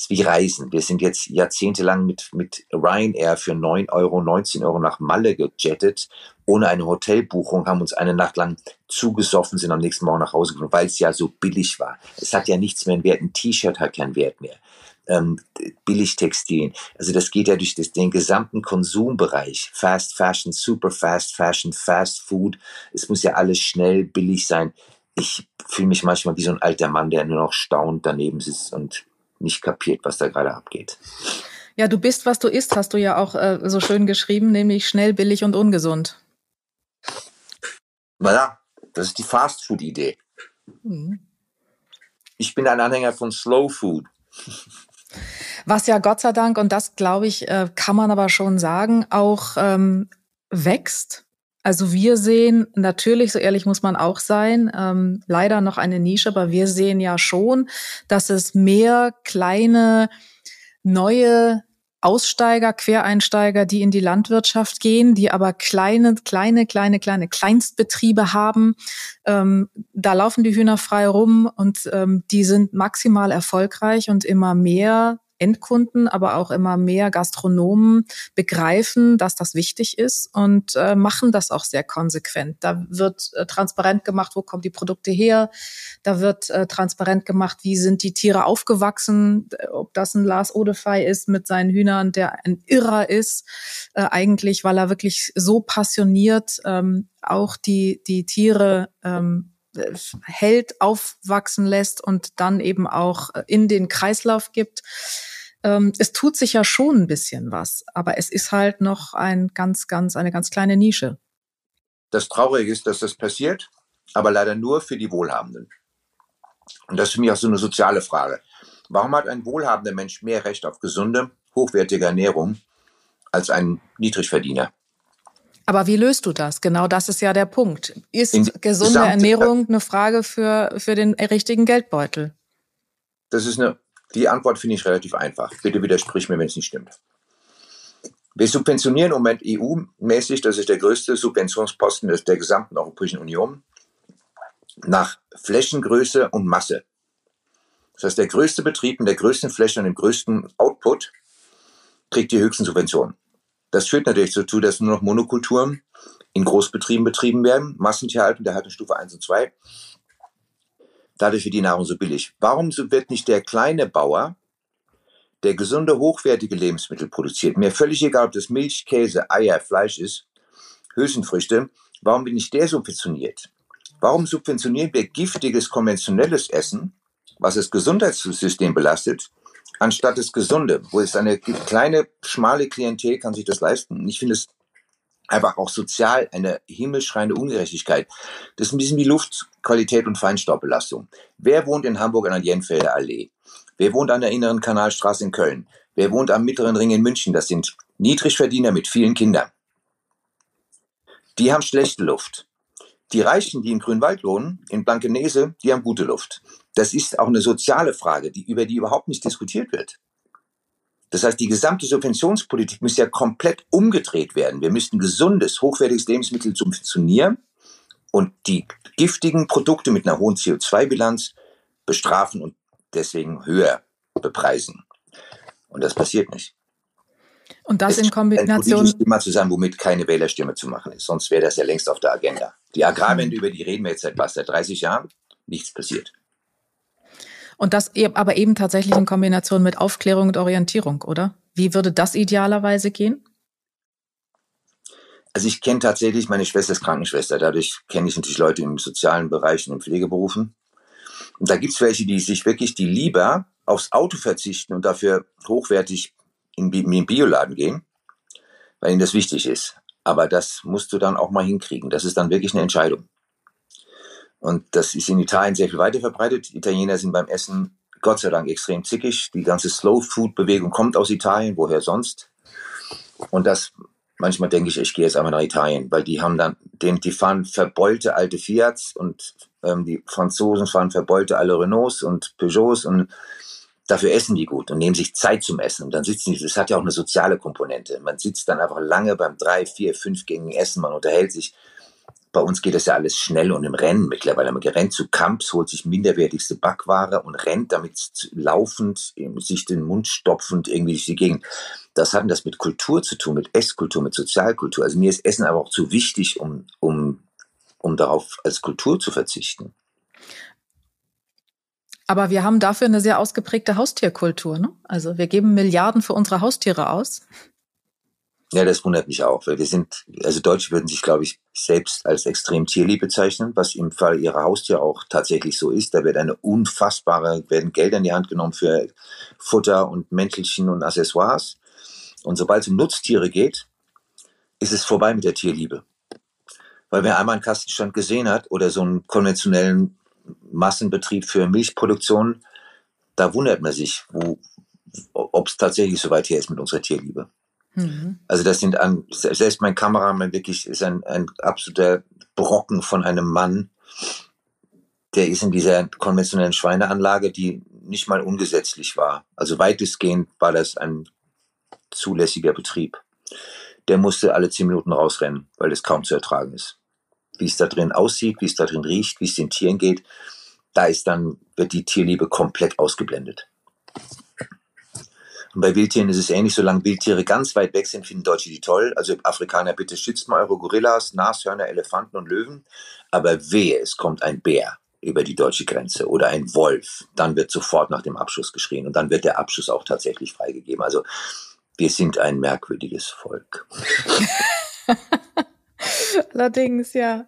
ist wie Reisen. Wir sind jetzt jahrzehntelang mit, mit Ryanair für 9 Euro, 19 Euro nach Malle gejettet, ohne eine Hotelbuchung, haben uns eine Nacht lang zugesoffen, sind am nächsten Morgen nach Hause gekommen, weil es ja so billig war. Es hat ja nichts mehr einen Wert. Ein T-Shirt hat keinen Wert mehr. Ähm, Billigtextilien. Also das geht ja durch das, den gesamten Konsumbereich. Fast Fashion, Super Fast Fashion, Fast Food. Es muss ja alles schnell, billig sein. Ich fühle mich manchmal wie so ein alter Mann, der nur noch staunt daneben sitzt und nicht kapiert, was da gerade abgeht. Ja, du bist, was du isst, hast du ja auch äh, so schön geschrieben, nämlich schnell, billig und ungesund. Naja, das ist die Fast-Food-Idee. Mhm. Ich bin ein Anhänger von Slow Food. Was ja Gott sei Dank, und das glaube ich, äh, kann man aber schon sagen, auch ähm, wächst. Also wir sehen natürlich, so ehrlich muss man auch sein, ähm, leider noch eine Nische, aber wir sehen ja schon, dass es mehr kleine, neue Aussteiger, Quereinsteiger, die in die Landwirtschaft gehen, die aber kleine, kleine, kleine, kleine Kleinstbetriebe haben. Ähm, da laufen die Hühner frei rum und ähm, die sind maximal erfolgreich und immer mehr Endkunden, aber auch immer mehr Gastronomen begreifen, dass das wichtig ist und äh, machen das auch sehr konsequent. Da wird äh, transparent gemacht, wo kommen die Produkte her. Da wird äh, transparent gemacht, wie sind die Tiere aufgewachsen, ob das ein Lars Odefey ist mit seinen Hühnern, der ein Irrer ist, äh, eigentlich, weil er wirklich so passioniert ähm, auch die, die Tiere ähm, hält, aufwachsen lässt und dann eben auch in den Kreislauf gibt. Ähm, es tut sich ja schon ein bisschen was, aber es ist halt noch ein ganz, ganz, eine ganz kleine Nische. Das Traurige ist, dass das passiert, aber leider nur für die Wohlhabenden. Und das ist für mich auch so eine soziale Frage. Warum hat ein wohlhabender Mensch mehr Recht auf gesunde, hochwertige Ernährung als ein Niedrigverdiener? Aber wie löst du das? Genau das ist ja der Punkt. Ist gesunde Ernährung eine Frage für, für den richtigen Geldbeutel? Das ist eine, die Antwort finde ich relativ einfach. Bitte widersprich mir, wenn es nicht stimmt. Wir subventionieren im Moment EU-mäßig, das ist der größte Subventionsposten der gesamten Europäischen Union, nach Flächengröße und Masse. Das heißt, der größte Betrieb mit der größten Fläche und dem größten Output kriegt die höchsten Subventionen. Das führt natürlich dazu, dass nur noch Monokulturen in Großbetrieben betrieben werden, Massentierhaltung der Haltungsstufe 1 und 2. Dadurch wird die Nahrung so billig. Warum wird nicht der kleine Bauer, der gesunde, hochwertige Lebensmittel produziert, mir völlig egal, ob das Milch, Käse, Eier, Fleisch ist, Hülsenfrüchte, warum wird nicht der subventioniert? Warum subventionieren wir giftiges, konventionelles Essen, was das Gesundheitssystem belastet, anstatt das Gesunde, wo es eine kleine, schmale Klientel kann sich das leisten. Ich finde es einfach auch sozial eine himmelschreiende Ungerechtigkeit. Das ist ein bisschen wie Luftqualität und Feinstaubbelastung. Wer wohnt in Hamburg an der Jenfelder Allee? Wer wohnt an der inneren Kanalstraße in Köln? Wer wohnt am mittleren Ring in München? Das sind Niedrigverdiener mit vielen Kindern. Die haben schlechte Luft. Die Reichen, die in Grünwald wohnen, in Blankenese, die haben gute Luft. Das ist auch eine soziale Frage, die, über die überhaupt nicht diskutiert wird. Das heißt, die gesamte Subventionspolitik müsste ja komplett umgedreht werden. Wir müssten gesundes, hochwertiges Lebensmittel subventionieren und die giftigen Produkte mit einer hohen CO2-Bilanz bestrafen und deswegen höher bepreisen. Und das passiert nicht. Und das es in Kombination. Ein Thema zu sein, womit keine Wählerstimme zu machen ist. Sonst wäre das ja längst auf der Agenda. Die Agrarwende, über die reden wir jetzt seit was? Seit 30 Jahren? Nichts passiert. Und das e-, aber eben tatsächlich in Kombination mit Aufklärung und Orientierung, oder? Wie würde das idealerweise gehen? Also ich kenne tatsächlich, meine Schwester ist Krankenschwester, dadurch kenne ich natürlich Leute im sozialen Bereich und in Pflegeberufen. Und da gibt es welche, die sich wirklich, die lieber aufs Auto verzichten und dafür hochwertig in, in den Bioladen gehen, weil ihnen das wichtig ist. Aber das musst du dann auch mal hinkriegen. Das ist dann wirklich eine Entscheidung. Und das ist in Italien sehr viel weiter verbreitet. Italiener sind beim Essen Gott sei Dank extrem zickig. Die ganze Slow-Food-Bewegung kommt aus Italien, woher sonst? Und das, manchmal denke ich, ich gehe jetzt einfach nach Italien, weil die haben dann, den, die fahren verbeulte alte Fiats und ähm, die Franzosen fahren verbeulte alle Renaults und Peugeots und Dafür essen die gut und nehmen sich Zeit zum Essen. Und dann sitzen die, das hat ja auch eine soziale Komponente. Man sitzt dann einfach lange beim drei, vier, fünf gängigen Essen, man unterhält sich. Bei uns geht das ja alles schnell und im Rennen mittlerweile. Man rennt zu Camps, holt sich minderwertigste Backware und rennt damit laufend, sich den Mund stopfend irgendwie durch die Gegend. Das hat das mit Kultur zu tun, mit Esskultur, mit Sozialkultur. Also mir ist Essen aber auch zu wichtig, um, um, um darauf als Kultur zu verzichten. Aber wir haben dafür eine sehr ausgeprägte Haustierkultur. Ne? Also wir geben Milliarden für unsere Haustiere aus. Ja, das wundert mich auch, weil wir sind, also Deutsche würden sich, glaube ich, selbst als extrem tierlieb bezeichnen, was im Fall ihrer Haustier auch tatsächlich so ist. Da wird eine unfassbare, werden Gelder in die Hand genommen für Futter und Mäntelchen und Accessoires. Und sobald es um Nutztiere geht, ist es vorbei mit der Tierliebe. Weil wer einmal einen Kastenstand gesehen hat oder so einen konventionellen Massenbetrieb für Milchproduktion, da wundert man sich, ob es tatsächlich so weit her ist mit unserer Tierliebe. Mhm. Also das sind an, selbst mein Kameramann wirklich ist ein, ein absoluter Brocken von einem Mann, der ist in dieser konventionellen Schweineanlage, die nicht mal ungesetzlich war. Also weitestgehend war das ein zulässiger Betrieb. Der musste alle zehn Minuten rausrennen, weil es kaum zu ertragen ist wie es da drin aussieht, wie es da drin riecht, wie es den Tieren geht, da ist dann, wird die Tierliebe komplett ausgeblendet. Und bei Wildtieren ist es ähnlich, solange Wildtiere ganz weit weg sind, finden Deutsche die toll. Also Afrikaner, bitte schützt mal eure Gorillas, Nashörner, Elefanten und Löwen. Aber wehe, es kommt ein Bär über die deutsche Grenze oder ein Wolf, dann wird sofort nach dem Abschuss geschrien und dann wird der Abschuss auch tatsächlich freigegeben. Also wir sind ein merkwürdiges Volk. [laughs] Allerdings, ja.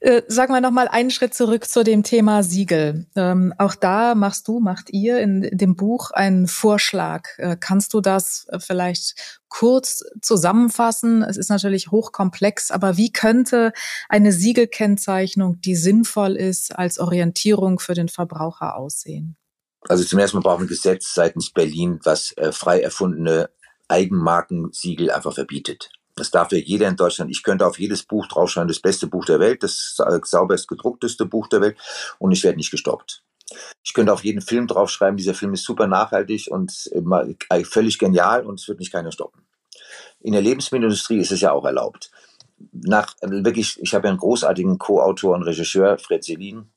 Äh, sagen wir nochmal einen Schritt zurück zu dem Thema Siegel. Ähm, auch da machst du, macht ihr in dem Buch einen Vorschlag. Äh, kannst du das äh, vielleicht kurz zusammenfassen? Es ist natürlich hochkomplex, aber wie könnte eine Siegelkennzeichnung, die sinnvoll ist, als Orientierung für den Verbraucher aussehen? Also zum ersten Mal brauchen wir ein Gesetz seitens Berlin, was äh, frei erfundene Eigenmarkensiegel einfach verbietet. Das darf ja jeder in Deutschland. Ich könnte auf jedes Buch draufschreiben, das beste Buch der Welt, das sauberst gedruckteste Buch der Welt und ich werde nicht gestoppt. Ich könnte auf jeden Film draufschreiben, dieser Film ist super nachhaltig und äh, völlig genial und es wird mich keiner stoppen. In der Lebensmittelindustrie ist es ja auch erlaubt. Nach äh, wirklich, ich habe ja einen großartigen Co-Autor und Regisseur, Fred Selin.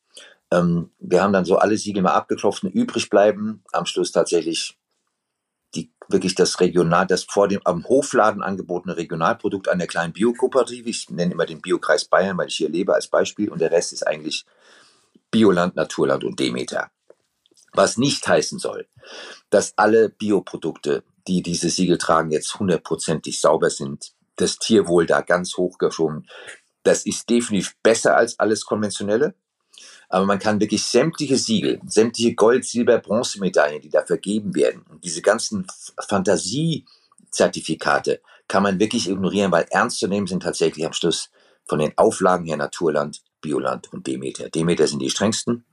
Ähm, wir haben dann so alle Siegel mal abgeklopft und übrig bleiben. Am Schluss tatsächlich wirklich das Regional, das vor dem am Hofladen angebotene Regionalprodukt einer kleinen Biokooperative. Ich nenne immer den Biokreis Bayern, weil ich hier lebe als Beispiel. Und der Rest ist eigentlich Bioland, Naturland und Demeter. Was nicht heißen soll, dass alle Bioprodukte, die diese Siegel tragen, jetzt hundertprozentig sauber sind. Das Tierwohl da ganz hoch geschoben. Das ist definitiv besser als alles konventionelle. Aber man kann wirklich sämtliche Siegel, sämtliche Gold, Silber, Bronzemedaillen, die da vergeben werden und diese ganzen Fantasiezertifikate kann man wirklich ignorieren, weil ernst zu nehmen sind tatsächlich am Schluss von den Auflagen her Naturland, Bioland und Demeter. Demeter sind die strengsten,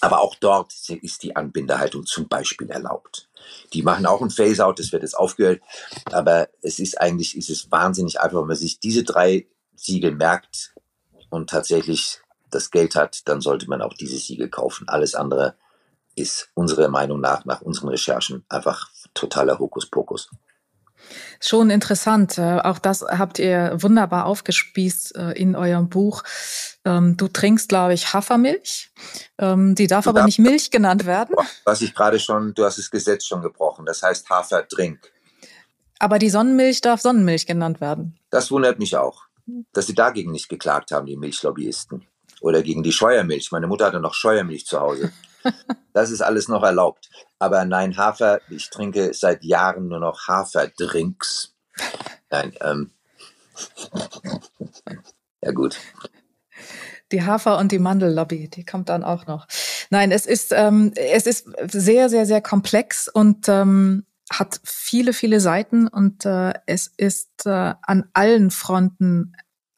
aber auch dort ist die Anbindehaltung zum Beispiel erlaubt. Die machen auch ein Phase-out, das wird jetzt aufgehört, aber es ist eigentlich, ist es wahnsinnig einfach, wenn man sich diese drei Siegel merkt und tatsächlich das Geld hat, dann sollte man auch dieses Siegel kaufen. Alles andere ist unserer Meinung nach, nach unseren Recherchen, einfach totaler Hokuspokus. Schon interessant. Äh, auch das habt ihr wunderbar aufgespießt äh, in eurem Buch. Ähm, du trinkst, glaube ich, Hafermilch. Ähm, die darf aber nicht Milch genannt werden. Was ich gerade schon, du hast das Gesetz schon gebrochen. Das heißt Haferdrink. Aber die Sonnenmilch darf Sonnenmilch genannt werden. Das wundert mich auch, dass sie dagegen nicht geklagt haben, die Milchlobbyisten oder gegen die Scheuermilch. Meine Mutter hatte noch Scheuermilch zu Hause. [laughs] Das ist alles noch erlaubt. Aber nein, Hafer, ich trinke seit Jahren nur noch Haferdrinks. Nein, ähm. Ja, gut. Die Hafer- und die Mandellobby, die kommt dann auch noch. Nein, es ist, ähm, es ist sehr, sehr, sehr komplex und ähm, hat viele, viele Seiten und äh, es ist äh, an allen Fronten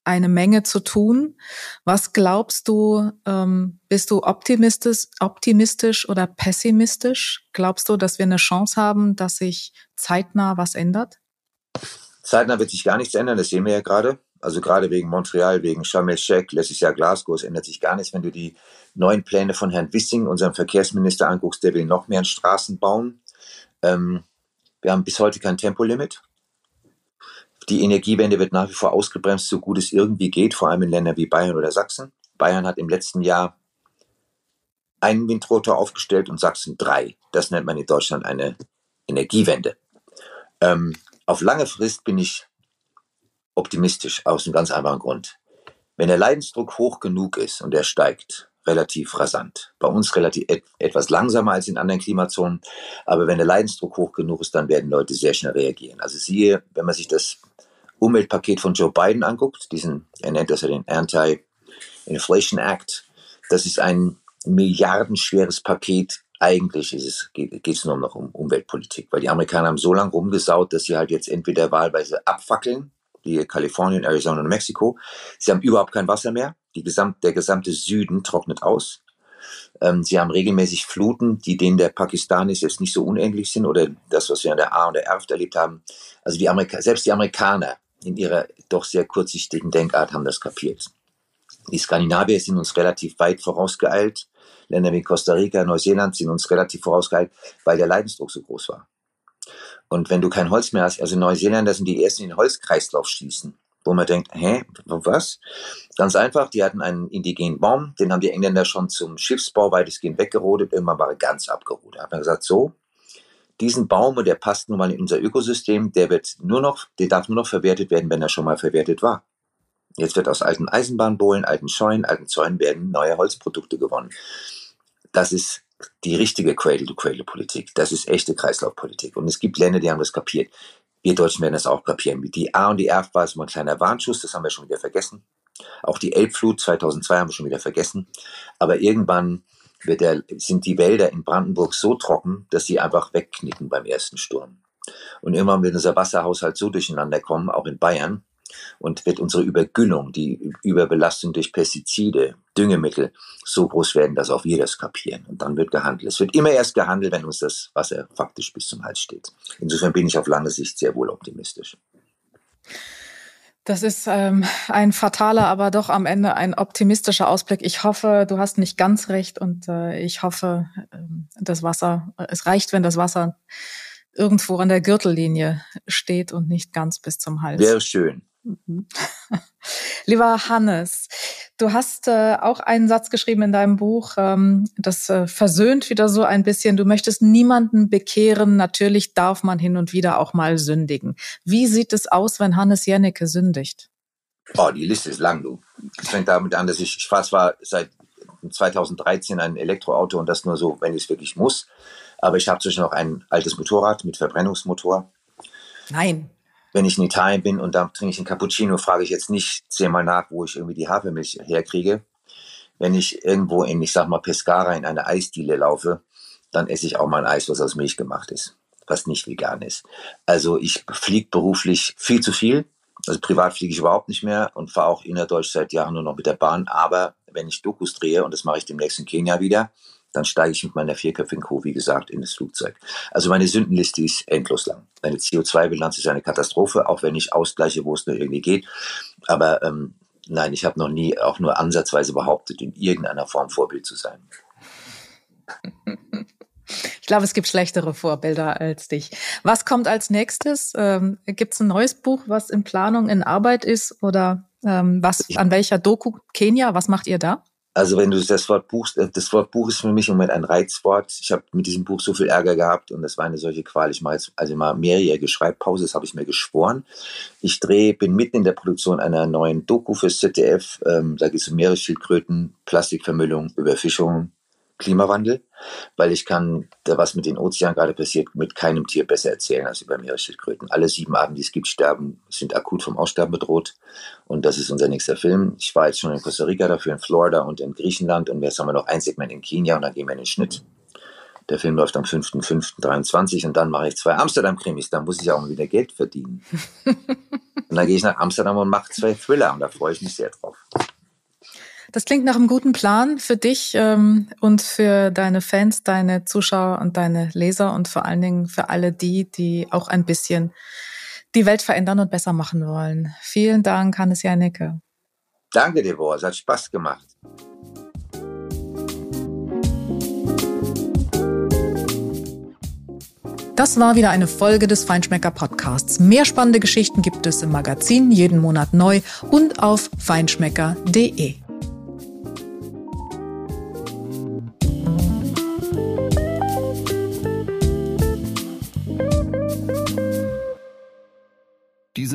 eine Menge zu tun. Was glaubst du, ähm, bist du optimistisch, optimistisch oder pessimistisch? Glaubst du, dass wir eine Chance haben, dass sich zeitnah was ändert? Zeitnah wird sich gar nichts ändern, das sehen wir ja gerade. Also gerade wegen Montreal, wegen Sharm el-Sheikh, letztes Jahr Glasgow, es ändert sich gar nichts. Wenn du die neuen Pläne von Herrn Wissing, unserem Verkehrsminister, anguckst, der will noch mehr Straßen bauen. Ähm, wir haben bis heute kein Tempolimit. Die Energiewende wird nach wie vor ausgebremst, so gut es irgendwie geht, vor allem in Ländern wie Bayern oder Sachsen. Bayern hat im letzten Jahr einen Windrotor aufgestellt und Sachsen drei. Das nennt man in Deutschland eine Energiewende. Ähm, auf lange Frist bin ich optimistisch aus einem ganz einfachen Grund. Wenn der Leidensdruck hoch genug ist und er steigt, relativ rasant. Bei uns relativ et etwas langsamer als in anderen Klimazonen, aber wenn der Leidensdruck hoch genug ist, dann werden Leute sehr schnell reagieren. Also siehe, wenn man sich das Umweltpaket von Joe Biden anguckt, diesen, er nennt das ja den Anti-Inflation Act, das ist ein milliardenschweres Paket. Eigentlich ist es, geht es nur noch um Umweltpolitik, weil die Amerikaner haben so lange rumgesaut, dass sie halt jetzt entweder wahlweise abfackeln, wie Kalifornien, Arizona und Mexiko. Sie haben überhaupt kein Wasser mehr. Die gesamt, der gesamte Süden trocknet aus. Ähm, sie haben regelmäßig Fluten, die denen der Pakistanis jetzt nicht so unähnlich sind oder das, was wir an der A und der Erft erlebt haben. Also die Amerika selbst die Amerikaner in ihrer doch sehr kurzsichtigen Denkart haben das kapiert. Die Skandinavier sind uns relativ weit vorausgeeilt. Länder wie Costa Rica, Neuseeland sind uns relativ vorausgeeilt, weil der Leidensdruck so groß war. Und wenn du kein Holz mehr hast, also Neuseeländer sind die ersten, die den Holzkreislauf schließen, wo man denkt, hä, was? Ganz einfach, die hatten einen indigenen Baum, den haben die Engländer schon zum Schiffsbau weitestgehend weggerodet, irgendwann war er ganz abgerodet. Da hat man gesagt, so, diesen Baum, und der passt nun mal in unser Ökosystem, der wird nur noch, der darf nur noch verwertet werden, wenn er schon mal verwertet war. Jetzt wird aus alten Eisenbahnbohlen, alten Scheunen, alten Zäunen werden neue Holzprodukte gewonnen. Das ist die richtige Cradle-to-Cradle-Politik. Das ist echte Kreislaufpolitik. Und es gibt Länder, die haben das kapiert. Wir Deutschen werden das auch kapieren. Die A und die Erf war so ein kleiner Warnschuss, das haben wir schon wieder vergessen. Auch die Elbflut 2002 haben wir schon wieder vergessen. Aber irgendwann der, sind die Wälder in Brandenburg so trocken, dass sie einfach wegknicken beim ersten Sturm. Und irgendwann wird unser Wasserhaushalt so durcheinander kommen, auch in Bayern, und wird unsere Übergüllung, die Überbelastung durch Pestizide, Düngemittel so groß werden, dass auch wir das kapieren. Und dann wird gehandelt. Es wird immer erst gehandelt, wenn uns das Wasser faktisch bis zum Hals steht. Insofern bin ich auf lange Sicht sehr wohl optimistisch. Das ist ähm, ein fataler, aber doch am Ende ein optimistischer Ausblick. Ich hoffe, du hast nicht ganz recht und äh, ich hoffe, äh, das Wasser, es reicht, wenn das Wasser irgendwo an der Gürtellinie steht und nicht ganz bis zum Hals. Wäre schön. Mhm. [laughs] Lieber Hannes, du hast äh, auch einen Satz geschrieben in deinem Buch, ähm, das äh, versöhnt wieder so ein bisschen. Du möchtest niemanden bekehren. Natürlich darf man hin und wieder auch mal sündigen. Wie sieht es aus, wenn Hannes Jennecke sündigt? Oh, die Liste ist lang, du. Es fängt damit an, dass ich, ich fahre zwar seit 2013 ein Elektroauto und das nur so, wenn ich es wirklich muss. Aber ich habe zwischen noch ein altes Motorrad mit Verbrennungsmotor. Nein wenn ich in Italien bin und da trinke ich einen Cappuccino, frage ich jetzt nicht zehnmal nach, wo ich irgendwie die Hafermilch herkriege. Wenn ich irgendwo in, ich sag mal, Pescara in eine Eisdiele laufe, dann esse ich auch mal ein Eis, was aus Milch gemacht ist, was nicht vegan ist. Also ich fliege beruflich viel zu viel. Also privat fliege ich überhaupt nicht mehr und fahre auch innerdeutsch seit Jahren nur noch mit der Bahn. Aber wenn ich Dokus drehe, und das mache ich demnächst in Kenia wieder, dann steige ich mit meiner vierköpfigen Crew, wie gesagt, in das Flugzeug. Also meine Sündenliste ist endlos lang. Meine CO2-Bilanz ist eine Katastrophe, auch wenn ich ausgleiche, wo es nur irgendwie geht. Aber ähm, nein, ich habe noch nie auch nur ansatzweise behauptet, in irgendeiner Form Vorbild zu sein. Ich glaube, es gibt schlechtere Vorbilder als dich. Was kommt als nächstes? Ähm, gibt es ein neues Buch, was in Planung, in Arbeit ist? Oder ähm, was, an welcher Doku Kenia? Was macht ihr da? Also wenn du das Wort Buch, äh, das Wort Buch ist für mich im Moment ein Reizwort. Ich habe mit diesem Buch so viel Ärger gehabt und das war eine solche Qual. Ich mache jetzt also mal mehrjährige Schreibpause, das habe ich mir geschworen. Ich drehe, bin mitten in der Produktion einer neuen Doku fürs ZDF. Ähm, da geht es um Meeresschildkröten, Plastikvermüllung, Überfischung, Klimawandel, weil ich kann, was mit den Ozeanen gerade passiert, mit keinem Tier besser erzählen als über Meeresschildkröten. Alle sieben Arten, die es gibt, sterben, sind akut vom Aussterben bedroht. Und das ist unser nächster Film. Ich war jetzt schon in Costa Rica dafür, in Florida und in Griechenland. Und jetzt haben wir noch ein Segment in Kenia und dann gehen wir in den Schnitt. Der Film läuft am 5.5.23 und dann mache ich zwei Amsterdam-Krimis. Da muss ich auch mal wieder Geld verdienen. [laughs] und dann gehe ich nach Amsterdam und mache zwei Thriller und da freue ich mich sehr drauf. Das klingt nach einem guten Plan für dich ähm, und für deine Fans, deine Zuschauer und deine Leser und vor allen Dingen für alle die, die auch ein bisschen die Welt verändern und besser machen wollen. Vielen Dank, Hannes Jannecke. Danke, Deborah. Es hat Spaß gemacht. Das war wieder eine Folge des Feinschmecker Podcasts. Mehr spannende Geschichten gibt es im Magazin jeden Monat neu und auf feinschmecker.de.